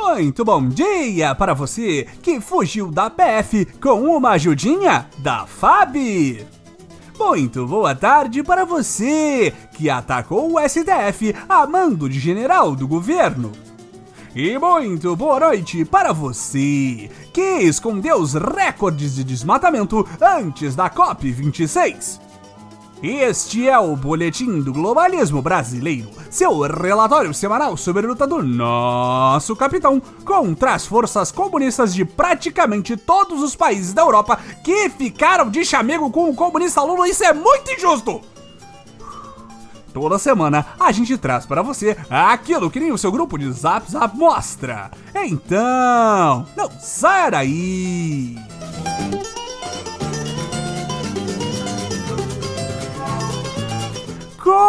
Muito bom dia para você que fugiu da PF com uma ajudinha da FAB. Muito boa tarde para você que atacou o STF a mando de general do governo. E muito boa noite para você que escondeu os recordes de desmatamento antes da COP26. Este é o Boletim do Globalismo Brasileiro, seu relatório semanal sobre a luta do nosso capitão contra as forças comunistas de praticamente todos os países da Europa que ficaram de chamego com o comunista Lula. Isso é muito injusto! Toda semana a gente traz para você aquilo que nem o seu grupo de Zap Zap mostra. Então, não saia daí!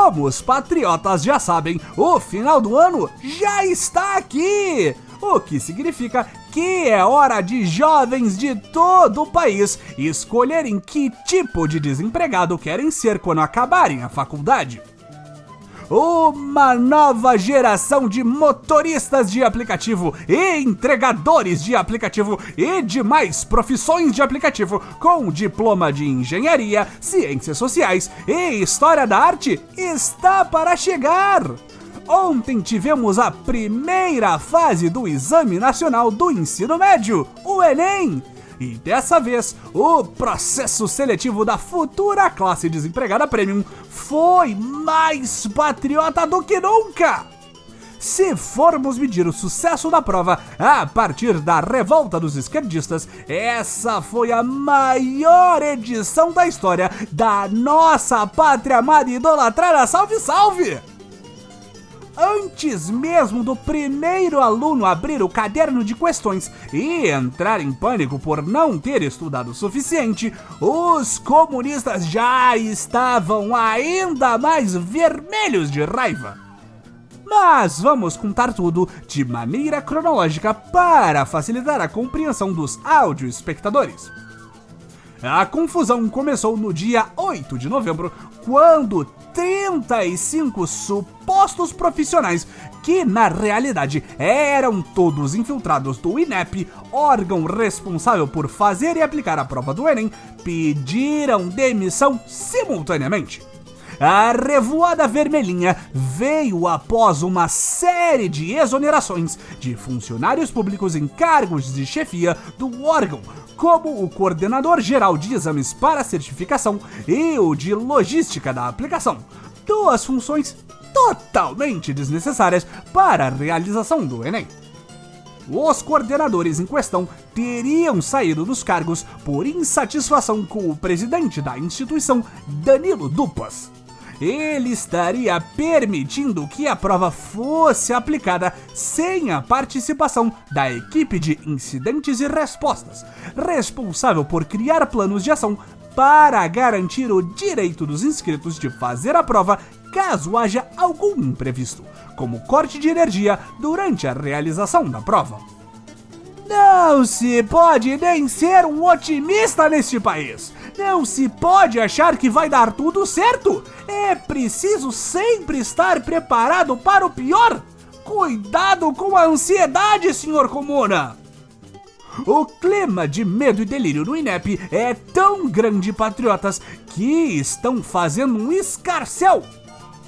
Como os patriotas já sabem, o final do ano já está aqui! O que significa que é hora de jovens de todo o país escolherem que tipo de desempregado querem ser quando acabarem a faculdade. Uma nova geração de motoristas de aplicativo e entregadores de aplicativo e demais profissões de aplicativo com diploma de engenharia, ciências sociais e história da arte está para chegar. Ontem tivemos a primeira fase do Exame Nacional do Ensino Médio, o Enem. E dessa vez, o processo seletivo da futura classe desempregada premium foi mais patriota do que nunca! Se formos medir o sucesso da prova a partir da revolta dos esquerdistas, essa foi a maior edição da história da nossa pátria amada e idolatrada. Salve, salve! Antes mesmo do primeiro aluno abrir o caderno de questões e entrar em pânico por não ter estudado o suficiente, os comunistas já estavam ainda mais vermelhos de raiva. Mas vamos contar tudo de maneira cronológica para facilitar a compreensão dos áudio espectadores. A confusão começou no dia 8 de novembro, quando 35 supostos profissionais, que na realidade eram todos infiltrados do INEP, órgão responsável por fazer e aplicar a prova do Enem, pediram demissão simultaneamente. A revoada vermelhinha veio após uma série de exonerações de funcionários públicos em cargos de chefia do órgão, como o coordenador geral de exames para certificação e o de logística da aplicação. Duas funções totalmente desnecessárias para a realização do Enem. Os coordenadores em questão teriam saído dos cargos por insatisfação com o presidente da instituição, Danilo Dupas ele estaria permitindo que a prova fosse aplicada sem a participação da equipe de incidentes e respostas, responsável por criar planos de ação para garantir o direito dos inscritos de fazer a prova caso haja algum imprevisto, como corte de energia durante a realização da prova. Não se pode nem ser um otimista neste país. Não se pode achar que vai dar tudo certo. É preciso sempre estar preparado para o pior. Cuidado com a ansiedade, senhor Comuna. O clima de medo e delírio no INEP é tão grande, patriotas, que estão fazendo um escarcel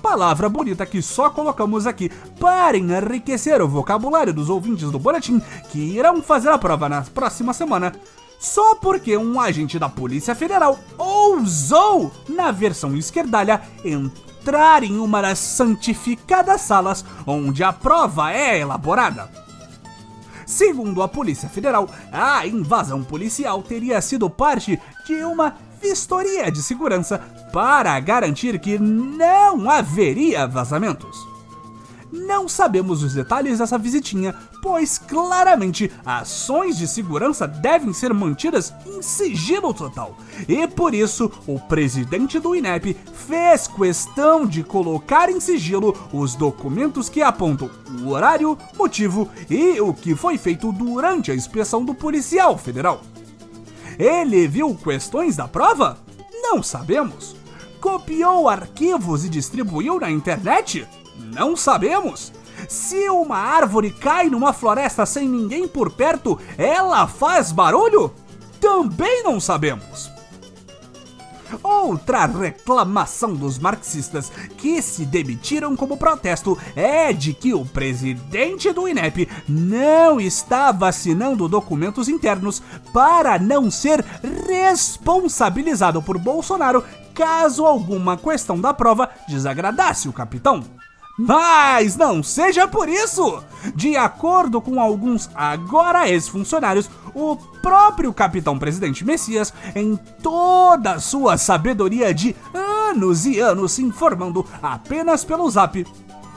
palavra bonita que só colocamos aqui para enriquecer o vocabulário dos ouvintes do boletim que irão fazer a prova na próxima semana. Só porque um agente da Polícia Federal ousou, na versão esquerdalha, entrar em uma das santificadas salas onde a prova é elaborada. Segundo a Polícia Federal, a invasão policial teria sido parte de uma vistoria de segurança para garantir que não haveria vazamentos. Não sabemos os detalhes dessa visitinha, pois claramente ações de segurança devem ser mantidas em sigilo total. E por isso, o presidente do INEP fez questão de colocar em sigilo os documentos que apontam o horário, motivo e o que foi feito durante a inspeção do policial federal. Ele viu questões da prova? Não sabemos. Copiou arquivos e distribuiu na internet? Não sabemos. Se uma árvore cai numa floresta sem ninguém por perto, ela faz barulho? Também não sabemos. Outra reclamação dos marxistas que se demitiram como protesto é de que o presidente do INEP não estava assinando documentos internos para não ser responsabilizado por Bolsonaro caso alguma questão da prova desagradasse o capitão. Mas não seja por isso! De acordo com alguns agora ex-funcionários, o próprio capitão presidente Messias, em toda sua sabedoria de anos e anos se informando apenas pelo zap,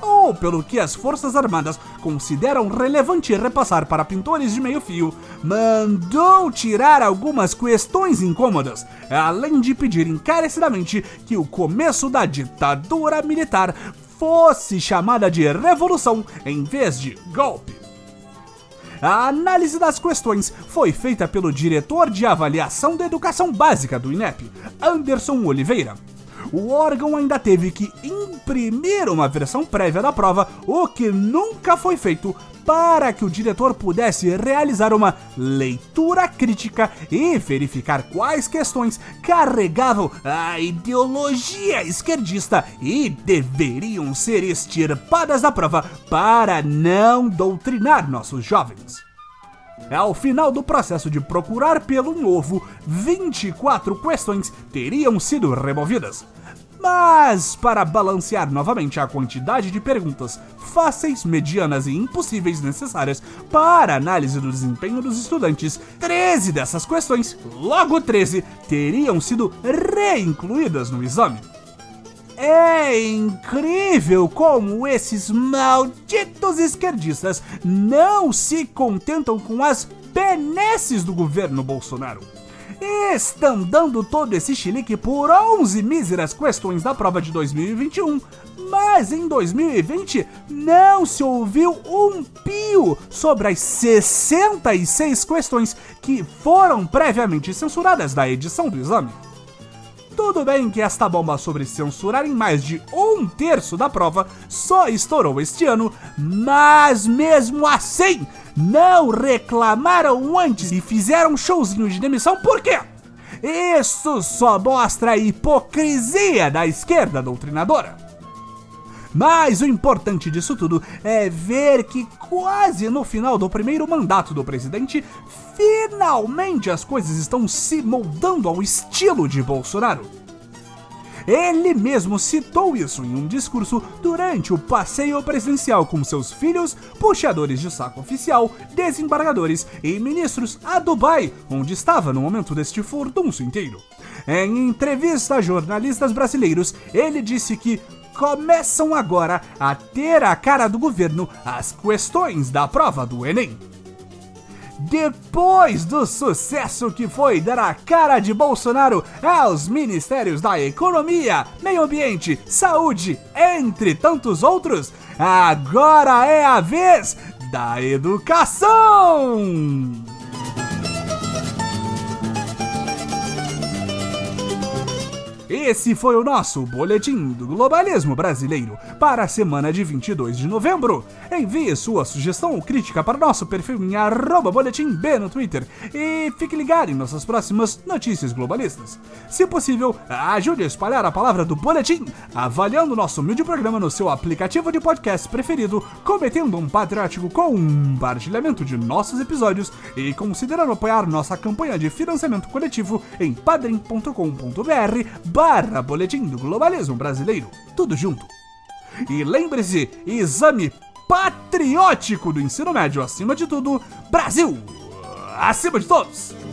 ou pelo que as Forças Armadas consideram relevante repassar para pintores de meio fio, mandou tirar algumas questões incômodas, além de pedir encarecidamente que o começo da ditadura militar fosse chamada de revolução em vez de golpe. A análise das questões foi feita pelo diretor de avaliação da educação básica do INEP, Anderson Oliveira. O órgão ainda teve que imprimir uma versão prévia da prova, o que nunca foi feito para que o diretor pudesse realizar uma leitura crítica e verificar quais questões carregavam a ideologia esquerdista e deveriam ser extirpadas da prova para não doutrinar nossos jovens. Ao final do processo de procurar pelo novo, 24 questões teriam sido removidas. Mas, para balancear novamente a quantidade de perguntas fáceis, medianas e impossíveis necessárias para análise do desempenho dos estudantes, 13 dessas questões, logo 13, teriam sido reincluídas no exame. É incrível como esses malditos esquerdistas não se contentam com as benesses do governo Bolsonaro estão dando todo esse chilique por 11 míseras questões da prova de 2021, mas em 2020 não se ouviu um pio sobre as 66 questões que foram previamente censuradas da edição do exame. Tudo bem que esta bomba sobre censurar em mais de um terço da prova só estourou este ano, mas mesmo assim não reclamaram antes e fizeram um showzinho de demissão por quê? Isso só mostra a hipocrisia da esquerda doutrinadora. Mas o importante disso tudo é ver que quase no final do primeiro mandato do presidente, finalmente as coisas estão se moldando ao estilo de Bolsonaro. Ele mesmo citou isso em um discurso durante o passeio presidencial com seus filhos, puxadores de saco oficial, desembargadores e ministros a Dubai, onde estava no momento deste furdunço inteiro. Em entrevista a jornalistas brasileiros, ele disse que começam agora a ter a cara do governo as questões da prova do Enem. Depois do sucesso que foi dar a cara de Bolsonaro aos ministérios da Economia, Meio Ambiente, Saúde, entre tantos outros, agora é a vez da educação! Esse foi o nosso Boletim do Globalismo Brasileiro para a semana de 22 de novembro. Envie sua sugestão ou crítica para nosso perfil em boletimb no Twitter e fique ligado em nossas próximas notícias globalistas. Se possível, ajude a espalhar a palavra do Boletim, avaliando nosso humilde programa no seu aplicativo de podcast preferido, cometendo um patriótico compartilhamento de nossos episódios e considerando apoiar nossa campanha de financiamento coletivo em padrim.com.br barra Boletim do Globalismo Brasileiro. Tudo junto. E lembre-se, exame patriótico do ensino médio acima de tudo, Brasil acima de todos!